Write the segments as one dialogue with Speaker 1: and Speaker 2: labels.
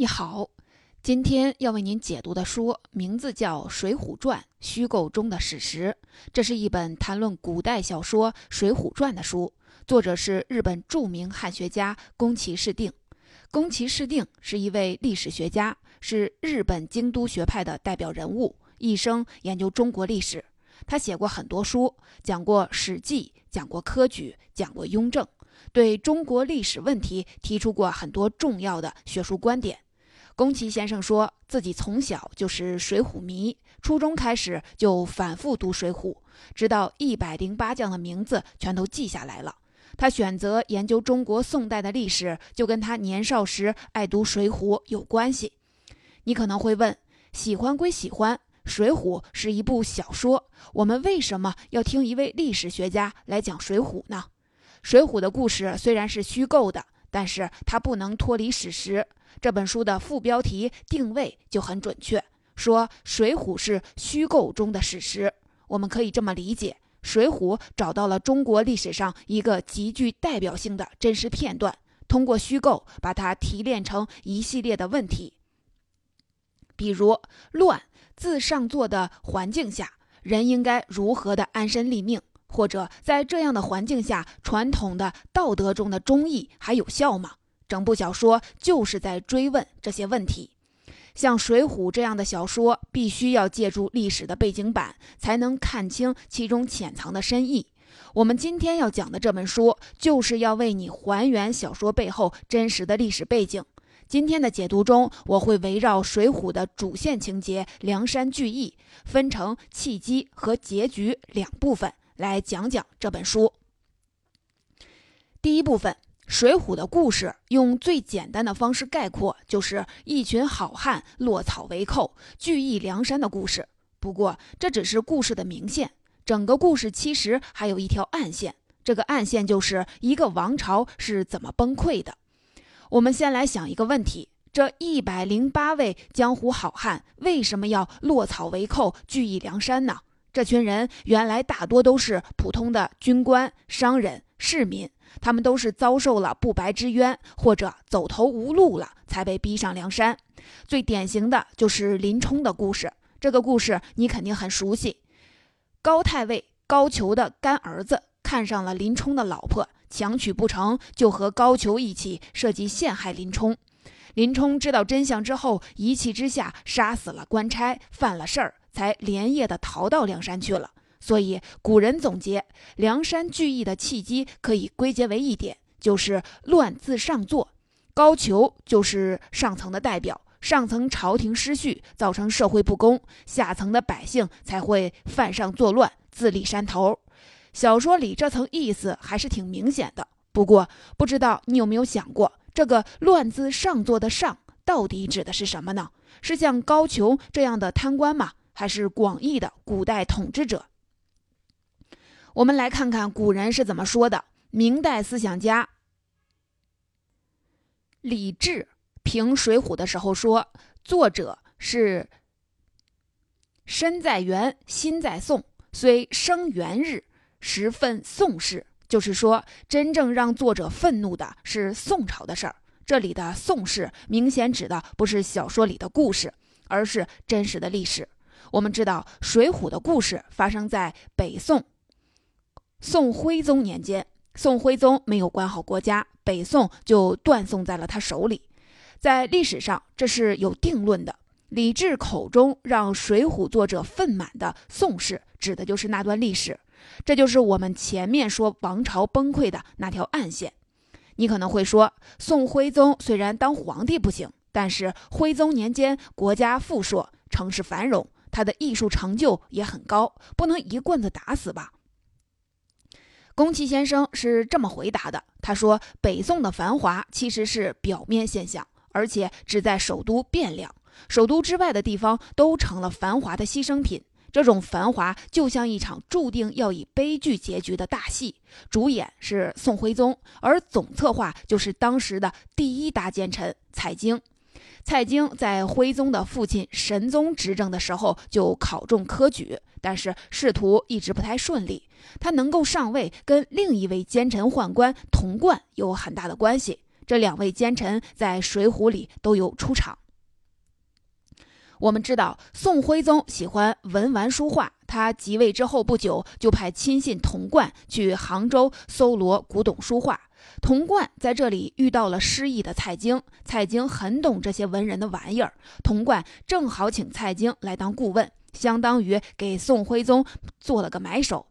Speaker 1: 你好，今天要为您解读的书名字叫《水浒传：虚构中的史实》，这是一本谈论古代小说《水浒传》的书，作者是日本著名汉学家宫崎市定。宫崎市定是一位历史学家，是日本京都学派的代表人物，一生研究中国历史。他写过很多书，讲过《史记》，讲过科举，讲过雍正，对中国历史问题提出过很多重要的学术观点。宫崎先生说自己从小就是《水浒》迷，初中开始就反复读《水浒》，直到一百零八将的名字全都记下来了。他选择研究中国宋代的历史，就跟他年少时爱读《水浒》有关系。你可能会问：喜欢归喜欢，《水浒》是一部小说，我们为什么要听一位历史学家来讲《水浒》呢？《水浒》的故事虽然是虚构的，但是它不能脱离史实。这本书的副标题定位就很准确，说《水浒》是虚构中的史实。我们可以这么理解，《水浒》找到了中国历史上一个极具代表性的真实片段，通过虚构把它提炼成一系列的问题，比如乱自上座的环境下，人应该如何的安身立命，或者在这样的环境下，传统的道德中的忠义还有效吗？整部小说就是在追问这些问题，像《水浒》这样的小说，必须要借助历史的背景板，才能看清其中潜藏的深意。我们今天要讲的这本书，就是要为你还原小说背后真实的历史背景。今天的解读中，我会围绕《水浒》的主线情节梁山聚义，分成契机和结局两部分来讲讲这本书。第一部分。水浒的故事用最简单的方式概括，就是一群好汉落草为寇，聚义梁山的故事。不过，这只是故事的明线，整个故事其实还有一条暗线。这个暗线就是一个王朝是怎么崩溃的。我们先来想一个问题：这一百零八位江湖好汉为什么要落草为寇，聚义梁山呢？这群人原来大多都是普通的军官、商人、市民。他们都是遭受了不白之冤，或者走投无路了，才被逼上梁山。最典型的就是林冲的故事。这个故事你肯定很熟悉。高太尉高俅的干儿子看上了林冲的老婆，强娶不成就和高俅一起设计陷害林冲。林冲知道真相之后，一气之下杀死了官差，犯了事儿，才连夜的逃到梁山去了。所以，古人总结梁山聚义的契机，可以归结为一点，就是乱自上作。高俅就是上层的代表，上层朝廷失序，造成社会不公，下层的百姓才会犯上作乱，自立山头。小说里这层意思还是挺明显的。不过，不知道你有没有想过，这个乱自上作的上，到底指的是什么呢？是像高俅这样的贪官吗？还是广义的古代统治者？我们来看看古人是怎么说的。明代思想家李治评《水浒》的时候说：“作者是身在元，心在宋，虽生元日，时分宋事。”就是说，真正让作者愤怒的是宋朝的事儿。这里的宋事明显指的不是小说里的故事，而是真实的历史。我们知道，《水浒》的故事发生在北宋。宋徽宗年间，宋徽宗没有管好国家，北宋就断送在了他手里。在历史上，这是有定论的。李治口中让《水浒》作者愤满的宋氏，指的就是那段历史。这就是我们前面说王朝崩溃的那条暗线。你可能会说，宋徽宗虽然当皇帝不行，但是徽宗年间国家富硕，城市繁荣，他的艺术成就也很高，不能一棍子打死吧？宫崎先生是这么回答的：“他说，北宋的繁华其实是表面现象，而且只在首都变量，首都之外的地方都成了繁华的牺牲品。这种繁华就像一场注定要以悲剧结局的大戏，主演是宋徽宗，而总策划就是当时的第一大奸臣蔡京。蔡京在徽宗的父亲神宗执政的时候就考中科举。”但是仕途一直不太顺利，他能够上位跟另一位奸臣宦官童贯有很大的关系。这两位奸臣在《水浒》里都有出场。我们知道宋徽宗喜欢文玩书画，他即位之后不久，就派亲信童贯去杭州搜罗古董书画。童贯在这里遇到了失意的蔡京，蔡京很懂这些文人的玩意儿，童贯正好请蔡京来当顾问，相当于给宋徽宗做了个买手。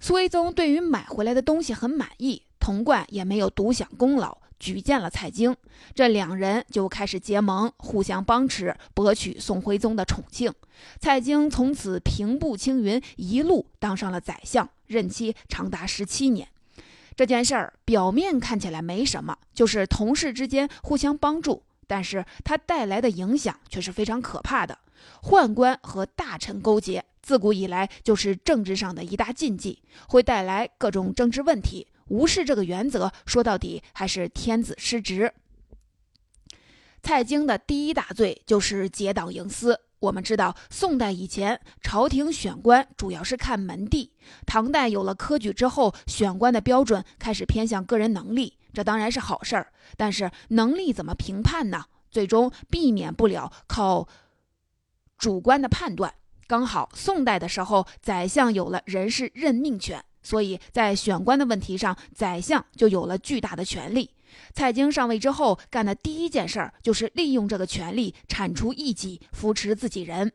Speaker 1: 苏徽宗对于买回来的东西很满意，童贯也没有独享功劳。举荐了蔡京，这两人就开始结盟，互相帮持，博取宋徽宗的宠幸。蔡京从此平步青云，一路当上了宰相，任期长达十七年。这件事儿表面看起来没什么，就是同事之间互相帮助，但是它带来的影响却是非常可怕的。宦官和大臣勾结，自古以来就是政治上的一大禁忌，会带来各种政治问题。无视这个原则，说到底还是天子失职。蔡京的第一大罪就是结党营私。我们知道，宋代以前朝廷选官主要是看门第，唐代有了科举之后，选官的标准开始偏向个人能力，这当然是好事儿。但是能力怎么评判呢？最终避免不了靠主观的判断。刚好宋代的时候，宰相有了人事任命权。所以在选官的问题上，宰相就有了巨大的权力。蔡京上位之后干的第一件事儿，就是利用这个权力铲除异己，扶持自己人。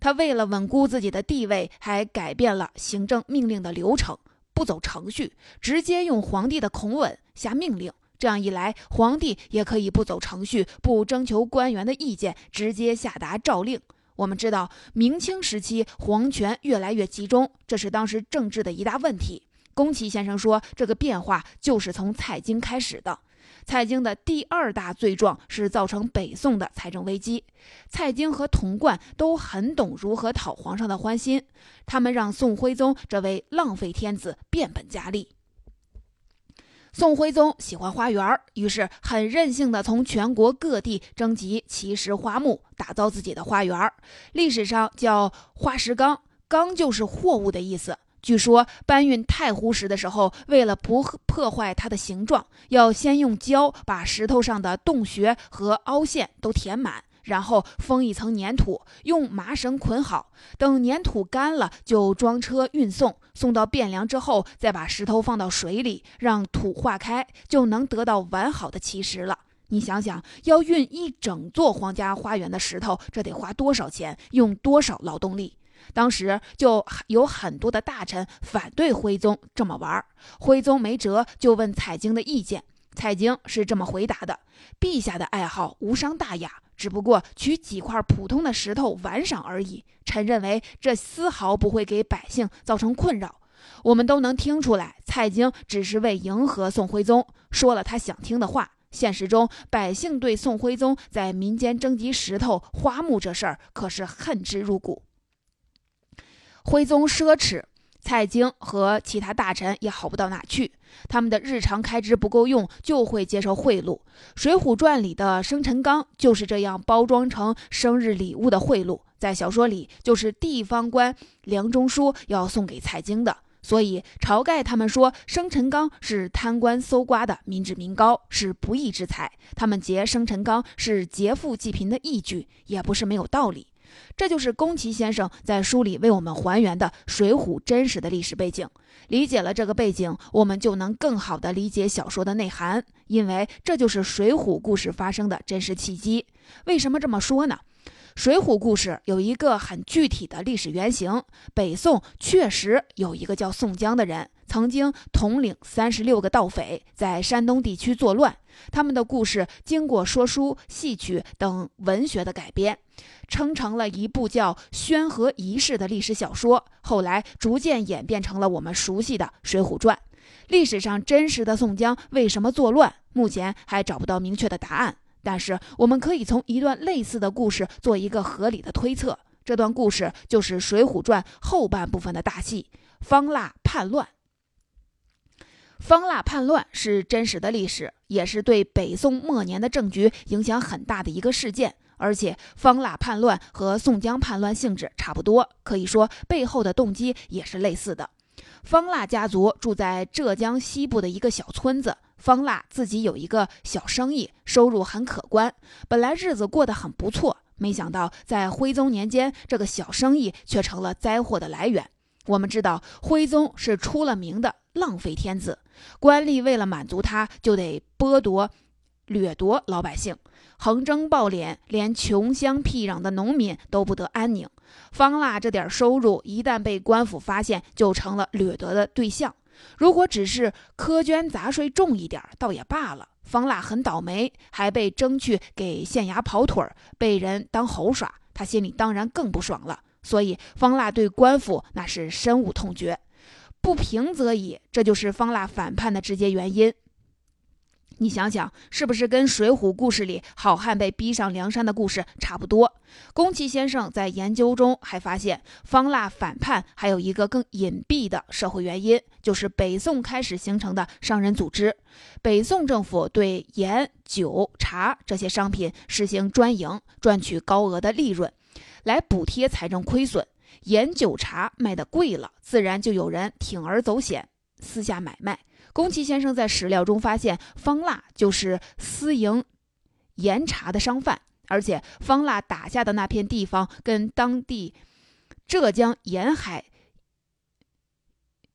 Speaker 1: 他为了稳固自己的地位，还改变了行政命令的流程，不走程序，直接用皇帝的口吻下命令。这样一来，皇帝也可以不走程序，不征求官员的意见，直接下达诏令。我们知道，明清时期皇权越来越集中，这是当时政治的一大问题。宫崎先生说，这个变化就是从蔡京开始的。蔡京的第二大罪状是造成北宋的财政危机。蔡京和童贯都很懂如何讨皇上的欢心，他们让宋徽宗这位浪费天子变本加厉。宋徽宗喜欢花园，于是很任性的从全国各地征集奇石花木，打造自己的花园。历史上叫花石纲，纲就是货物的意思。据说搬运太湖石的时候，为了不破坏它的形状，要先用胶把石头上的洞穴和凹陷都填满。然后封一层粘土，用麻绳捆好，等粘土干了，就装车运送。送到汴梁之后，再把石头放到水里，让土化开，就能得到完好的奇石了。你想想，要运一整座皇家花园的石头，这得花多少钱，用多少劳动力？当时就有很多的大臣反对徽宗这么玩，徽宗没辙，就问蔡京的意见。蔡京是这么回答的：“陛下的爱好无伤大雅。”只不过取几块普通的石头玩赏而已，臣认为这丝毫不会给百姓造成困扰。我们都能听出来，蔡京只是为迎合宋徽宗，说了他想听的话。现实中，百姓对宋徽宗在民间征集石头花木这事儿可是恨之入骨。徽宗奢侈。蔡京和其他大臣也好不到哪去，他们的日常开支不够用，就会接受贿赂。《水浒传》里的生辰纲就是这样包装成生日礼物的贿赂，在小说里就是地方官梁中书要送给蔡京的。所以晁盖他们说生辰纲是贪官搜刮的民脂民膏，是不义之财，他们劫生辰纲是劫富济贫的义举，也不是没有道理。这就是宫崎先生在书里为我们还原的《水浒》真实的历史背景。理解了这个背景，我们就能更好地理解小说的内涵，因为这就是《水浒》故事发生的真实契机。为什么这么说呢？《水浒》故事有一个很具体的历史原型，北宋确实有一个叫宋江的人，曾经统领三十六个盗匪，在山东地区作乱。他们的故事经过说书、戏曲等文学的改编，称成了一部叫《宣和遗事》的历史小说，后来逐渐演变成了我们熟悉的《水浒传》。历史上真实的宋江为什么作乱，目前还找不到明确的答案。但是，我们可以从一段类似的故事做一个合理的推测。这段故事就是《水浒传》后半部分的大戏——方腊叛乱。方腊叛乱是真实的历史，也是对北宋末年的政局影响很大的一个事件。而且，方腊叛乱和宋江叛乱性质差不多，可以说背后的动机也是类似的。方腊家族住在浙江西部的一个小村子。方腊自己有一个小生意，收入很可观，本来日子过得很不错。没想到在徽宗年间，这个小生意却成了灾祸的来源。我们知道，徽宗是出了名的浪费天子，官吏为了满足他，就得剥夺、掠夺老百姓，横征暴敛，连穷乡僻壤的农民都不得安宁。方腊这点收入，一旦被官府发现，就成了掠夺的对象。如果只是苛捐杂税重一点，倒也罢了。方腊很倒霉，还被征去给县衙跑腿儿，被人当猴耍，他心里当然更不爽了。所以方腊对官府那是深恶痛绝，不平则已。这就是方腊反叛的直接原因。你想想，是不是跟《水浒》故事里好汉被逼上梁山的故事差不多？宫崎先生在研究中还发现，方腊反叛还有一个更隐蔽的社会原因，就是北宋开始形成的商人组织。北宋政府对盐、酒、茶这些商品实行专营，赚取高额的利润，来补贴财政亏损。盐、酒、茶卖的贵了，自然就有人铤而走险，私下买卖。宫崎先生在史料中发现，方腊就是私营盐茶的商贩，而且方腊打下的那片地方跟当地浙江沿海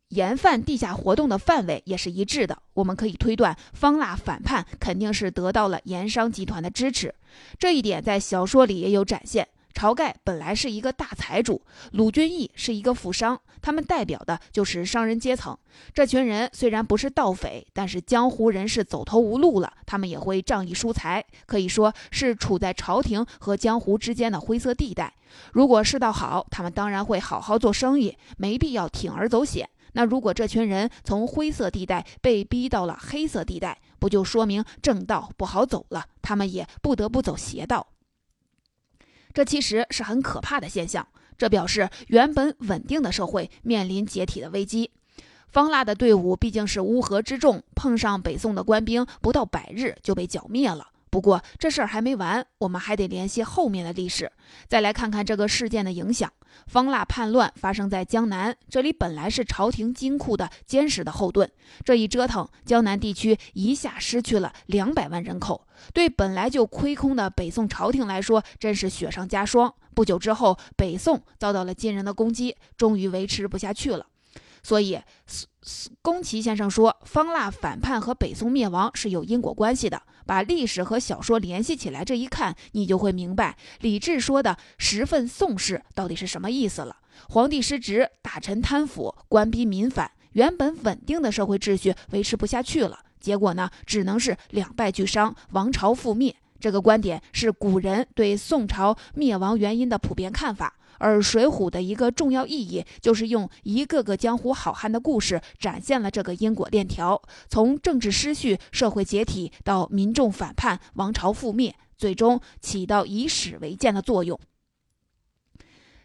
Speaker 1: 盐贩地下活动的范围也是一致的。我们可以推断，方腊反叛肯定是得到了盐商集团的支持，这一点在小说里也有展现。晁盖本来是一个大财主，鲁俊义是一个富商，他们代表的就是商人阶层。这群人虽然不是盗匪，但是江湖人士走投无路了，他们也会仗义疏财，可以说是处在朝廷和江湖之间的灰色地带。如果世道好，他们当然会好好做生意，没必要铤而走险。那如果这群人从灰色地带被逼到了黑色地带，不就说明正道不好走了？他们也不得不走邪道。这其实是很可怕的现象，这表示原本稳定的社会面临解体的危机。方腊的队伍毕竟是乌合之众，碰上北宋的官兵，不到百日就被剿灭了。不过这事儿还没完，我们还得联系后面的历史，再来看看这个事件的影响。方腊叛乱发生在江南，这里本来是朝廷金库的坚实的后盾，这一折腾，江南地区一下失去了两百万人口，对本来就亏空的北宋朝廷来说，真是雪上加霜。不久之后，北宋遭到了金人的攻击，终于维持不下去了。所以，宫崎先生说，方腊反叛和北宋灭亡是有因果关系的。把历史和小说联系起来，这一看，你就会明白李治说的“十分宋氏”到底是什么意思了。皇帝失职，大臣贪腐，官逼民反，原本稳定的社会秩序维持不下去了。结果呢，只能是两败俱伤，王朝覆灭。这个观点是古人对宋朝灭亡原因的普遍看法。而《水浒》的一个重要意义，就是用一个个江湖好汉的故事，展现了这个因果链条，从政治失序、社会解体到民众反叛、王朝覆灭，最终起到以史为鉴的作用。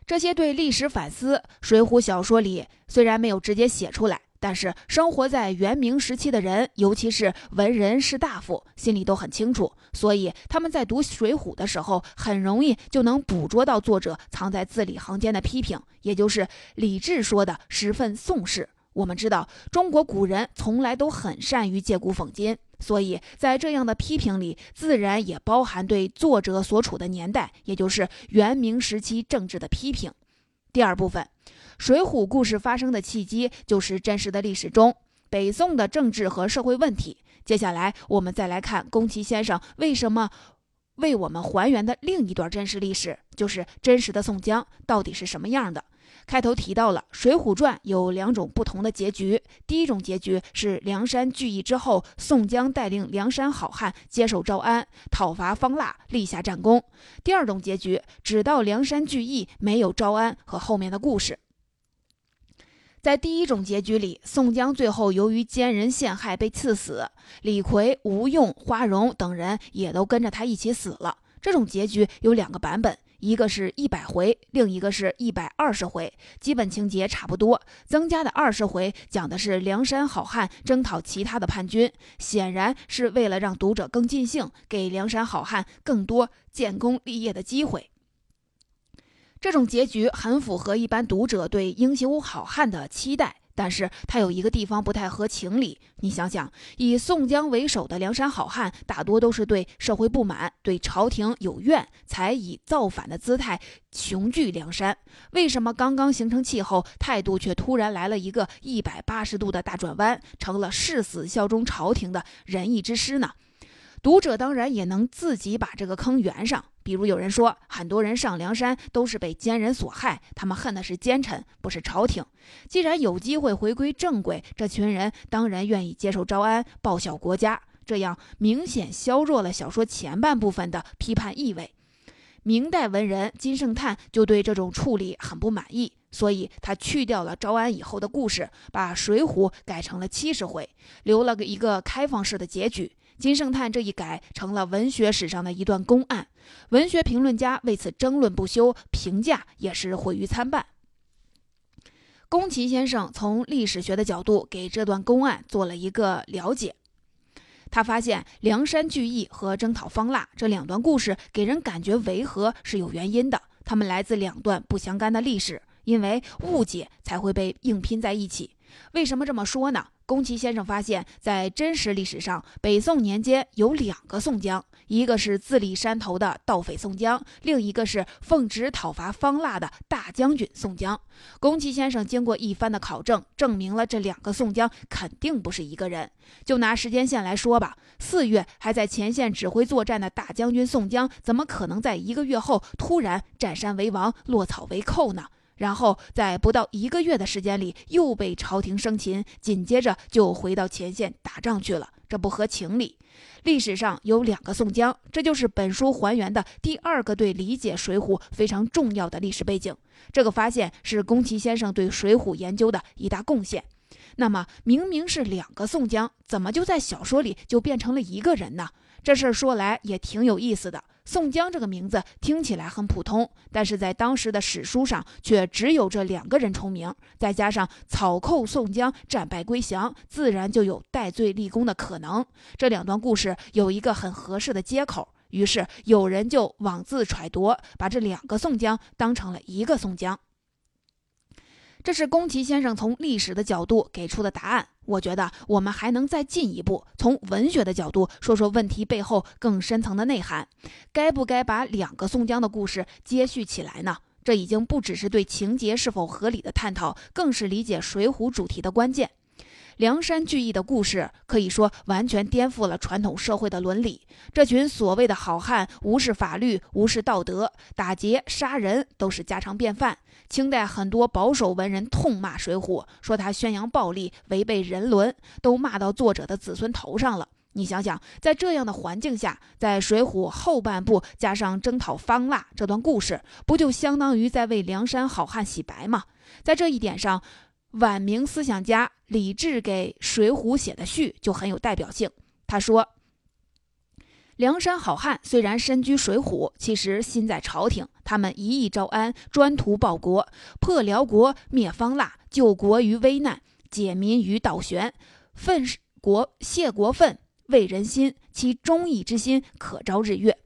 Speaker 1: 这些对历史反思，《水浒》小说里虽然没有直接写出来。但是生活在元明时期的人，尤其是文人士大夫，心里都很清楚，所以他们在读《水浒》的时候，很容易就能捕捉到作者藏在字里行间的批评，也就是李治说的十分宋式。我们知道，中国古人从来都很善于借古讽今，所以在这样的批评里，自然也包含对作者所处的年代，也就是元明时期政治的批评。第二部分。水浒故事发生的契机就是真实的历史中北宋的政治和社会问题。接下来，我们再来看宫崎先生为什么为我们还原的另一段真实历史，就是真实的宋江到底是什么样的。开头提到了《水浒传》有两种不同的结局，第一种结局是梁山聚义之后，宋江带领梁山好汉接受招安，讨伐方腊，立下战功；第二种结局只到梁山聚义，没有招安和后面的故事。在第一种结局里，宋江最后由于奸人陷害被赐死，李逵、吴用、花荣等人也都跟着他一起死了。这种结局有两个版本，一个是一百回，另一个是一百二十回，基本情节差不多。增加的二十回讲的是梁山好汉征讨其他的叛军，显然是为了让读者更尽兴，给梁山好汉更多建功立业的机会。这种结局很符合一般读者对英雄好汉的期待。但是他有一个地方不太合情理。你想想，以宋江为首的梁山好汉，大多都是对社会不满、对朝廷有怨，才以造反的姿态雄踞梁山。为什么刚刚形成气候，态度却突然来了一个一百八十度的大转弯，成了誓死效忠朝廷的仁义之师呢？读者当然也能自己把这个坑圆上。比如有人说，很多人上梁山都是被奸人所害，他们恨的是奸臣，不是朝廷。既然有机会回归正轨，这群人当然愿意接受招安，报效国家。这样明显削弱了小说前半部分的批判意味。明代文人金圣叹就对这种处理很不满意，所以他去掉了招安以后的故事，把《水浒》改成了七十回，留了个一个开放式的结局。金圣叹这一改，成了文学史上的一段公案，文学评论家为此争论不休，评价也是毁誉参半。宫崎先生从历史学的角度给这段公案做了一个了解，他发现梁山聚义和征讨方腊这两段故事给人感觉违和是有原因的，他们来自两段不相干的历史，因为误解才会被硬拼在一起。为什么这么说呢？宫崎先生发现，在真实历史上，北宋年间有两个宋江，一个是自立山头的盗匪宋江，另一个是奉旨讨伐方腊的大将军宋江。宫崎先生经过一番的考证，证明了这两个宋江肯定不是一个人。就拿时间线来说吧，四月还在前线指挥作战的大将军宋江，怎么可能在一个月后突然占山为王、落草为寇呢？然后在不到一个月的时间里，又被朝廷生擒，紧接着就回到前线打仗去了，这不合情理。历史上有两个宋江，这就是本书还原的第二个对理解《水浒》非常重要的历史背景。这个发现是宫崎先生对《水浒》研究的一大贡献。那么，明明是两个宋江，怎么就在小说里就变成了一个人呢？这事儿说来也挺有意思的。宋江这个名字听起来很普通，但是在当时的史书上却只有这两个人重名，再加上草寇宋江战败归降，自然就有戴罪立功的可能。这两段故事有一个很合适的接口，于是有人就妄自揣度，把这两个宋江当成了一个宋江。这是宫崎先生从历史的角度给出的答案。我觉得我们还能再进一步，从文学的角度说说问题背后更深层的内涵。该不该把两个宋江的故事接续起来呢？这已经不只是对情节是否合理的探讨，更是理解《水浒》主题的关键。梁山聚义的故事可以说完全颠覆了传统社会的伦理。这群所谓的好汉无视法律、无视道德，打劫杀人都是家常便饭。清代很多保守文人痛骂《水浒》，说他宣扬暴力、违背人伦，都骂到作者的子孙头上了。你想想，在这样的环境下，在《水浒》后半部加上征讨方腊这段故事，不就相当于在为梁山好汉洗白吗？在这一点上，晚明思想家李治给《水浒》写的序就很有代表性。他说：“梁山好汉虽然身居水浒，其实心在朝廷。他们一意招安，专图报国，破辽国，灭方腊，救国于危难，解民于倒悬，奋国谢国愤，慰人心。其忠义之心，可昭日月。”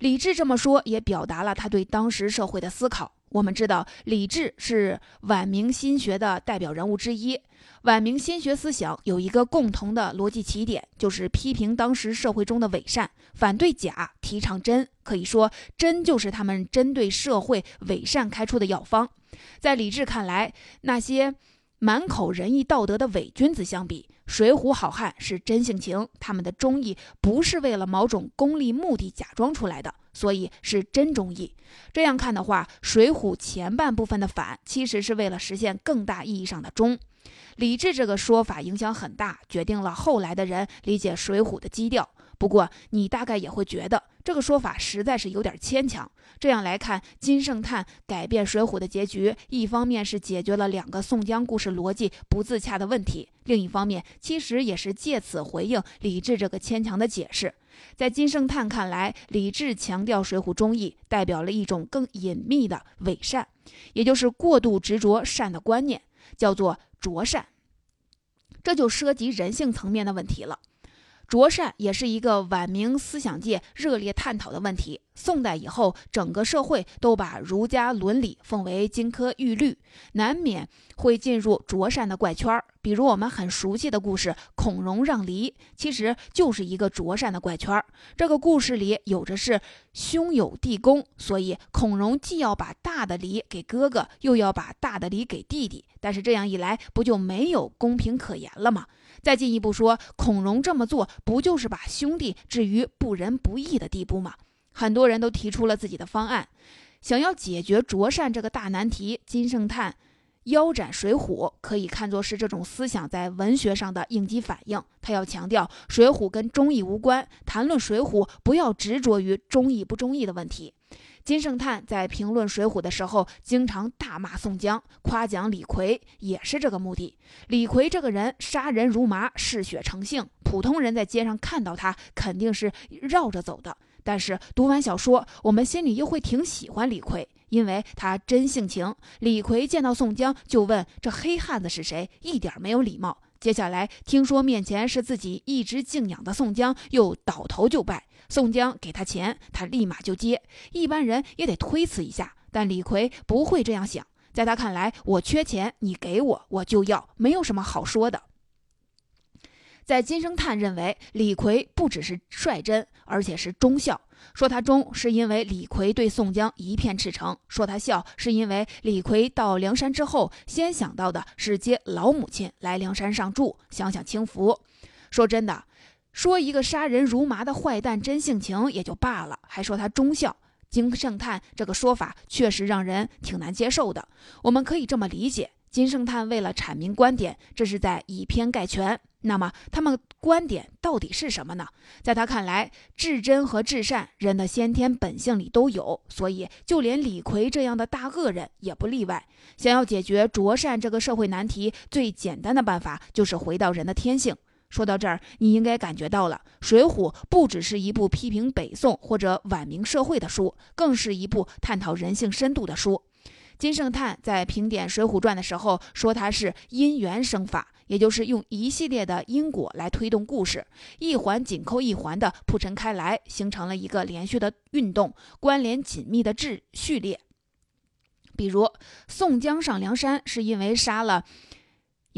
Speaker 1: 李治这么说，也表达了他对当时社会的思考。我们知道，李治是晚明心学的代表人物之一。晚明心学思想有一个共同的逻辑起点，就是批评当时社会中的伪善，反对假，提倡真。可以说，真就是他们针对社会伪善开出的药方。在李治看来，那些满口仁义道德的伪君子相比，水浒好汉是真性情，他们的忠义不是为了某种功利目的假装出来的。所以是真忠义。这样看的话，《水浒》前半部分的反，其实是为了实现更大意义上的忠。李治这个说法影响很大，决定了后来的人理解《水浒》的基调。不过，你大概也会觉得这个说法实在是有点牵强。这样来看，金圣叹改变《水浒》的结局，一方面是解决了两个宋江故事逻辑不自洽的问题，另一方面其实也是借此回应李治这个牵强的解释。在金圣叹看来，李治强调《水浒》忠义，代表了一种更隐秘的伪善，也就是过度执着善的观念，叫做着善。这就涉及人性层面的问题了。卓善也是一个晚明思想界热烈探讨的问题。宋代以后，整个社会都把儒家伦理奉为金科玉律，难免会进入卓善的怪圈儿。比如我们很熟悉的故事“孔融让梨”，其实就是一个卓善的怪圈儿。这个故事里有着是兄友弟恭，所以孔融既要把大的梨给哥哥，又要把大的梨给弟弟。但是这样一来，不就没有公平可言了吗？再进一步说，孔融这么做，不就是把兄弟置于不仁不义的地步吗？很多人都提出了自己的方案，想要解决卓善这个大难题。金圣叹腰斩《水浒》，可以看作是这种思想在文学上的应激反应。他要强调，《水浒》跟忠义无关，谈论《水浒》，不要执着于忠义不忠义的问题。金圣叹在评论《水浒》的时候，经常大骂宋江，夸奖李逵，也是这个目的。李逵这个人杀人如麻，嗜血成性，普通人在街上看到他，肯定是绕着走的。但是读完小说，我们心里又会挺喜欢李逵，因为他真性情。李逵见到宋江就问这黑汉子是谁，一点没有礼貌。接下来听说面前是自己一直敬仰的宋江，又倒头就拜。宋江给他钱，他立马就接。一般人也得推辞一下，但李逵不会这样想。在他看来，我缺钱，你给我，我就要，没有什么好说的。在金圣叹认为，李逵不只是率真，而且是忠孝。说他忠，是因为李逵对宋江一片赤诚；说他孝，是因为李逵到梁山之后，先想到的是接老母亲来梁山上住，享享清福。说真的。说一个杀人如麻的坏蛋真性情也就罢了，还说他忠孝。金圣叹这个说法确实让人挺难接受的。我们可以这么理解：金圣叹为了阐明观点，这是在以偏概全。那么他们观点到底是什么呢？在他看来，至真和至善，人的先天本性里都有，所以就连李逵这样的大恶人也不例外。想要解决卓善这个社会难题，最简单的办法就是回到人的天性。说到这儿，你应该感觉到了，《水浒》不只是一部批评北宋或者晚明社会的书，更是一部探讨人性深度的书。金圣叹在评点《水浒传》的时候说，它是因缘生法，也就是用一系列的因果来推动故事，一环紧扣一环的铺陈开来，形成了一个连续的运动，关联紧密的秩序列。比如，宋江上梁山是因为杀了。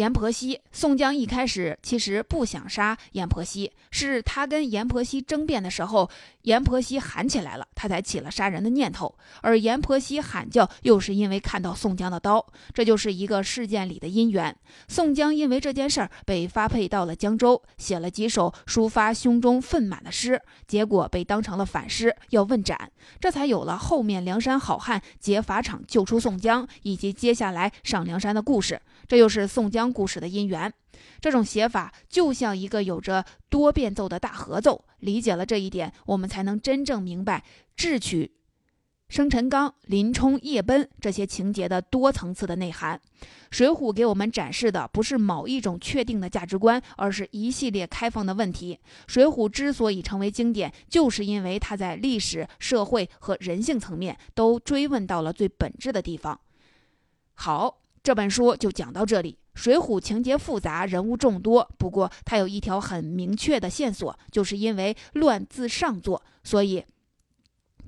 Speaker 1: 阎婆惜，宋江一开始其实不想杀阎婆惜，是他跟阎婆惜争辩的时候，阎婆惜喊起来了，他才起了杀人的念头。而阎婆惜喊叫，又是因为看到宋江的刀，这就是一个事件里的因缘。宋江因为这件事儿被发配到了江州，写了几首抒发胸中愤满的诗，结果被当成了反诗，要问斩，这才有了后面梁山好汉劫法场救出宋江，以及接下来上梁山的故事。这又是宋江故事的因缘，这种写法就像一个有着多变奏的大合奏。理解了这一点，我们才能真正明白智取生辰纲、林冲夜奔这些情节的多层次的内涵。《水浒》给我们展示的不是某一种确定的价值观，而是一系列开放的问题。《水浒》之所以成为经典，就是因为它在历史、社会和人性层面都追问到了最本质的地方。好。这本书就讲到这里。《水浒》情节复杂，人物众多，不过它有一条很明确的线索，就是因为乱字上作，所以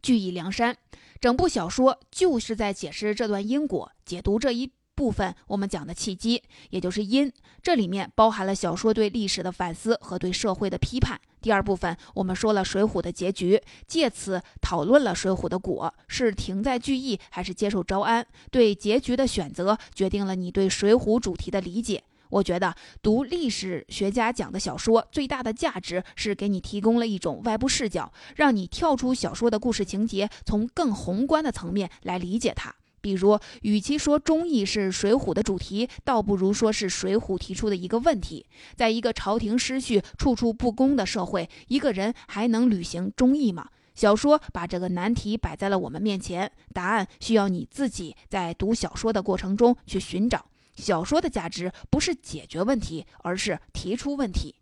Speaker 1: 聚义梁山。整部小说就是在解释这段因果，解读这一。部分我们讲的契机，也就是因，这里面包含了小说对历史的反思和对社会的批判。第二部分我们说了《水浒》的结局，借此讨论了《水浒》的果是停在聚义还是接受招安。对结局的选择，决定了你对《水浒》主题的理解。我觉得读历史学家讲的小说最大的价值是给你提供了一种外部视角，让你跳出小说的故事情节，从更宏观的层面来理解它。比如，与其说忠义是《水浒》的主题，倒不如说是《水浒》提出的一个问题：在一个朝廷失序、处处不公的社会，一个人还能履行忠义吗？小说把这个难题摆在了我们面前，答案需要你自己在读小说的过程中去寻找。小说的价值不是解决问题，而是提出问题。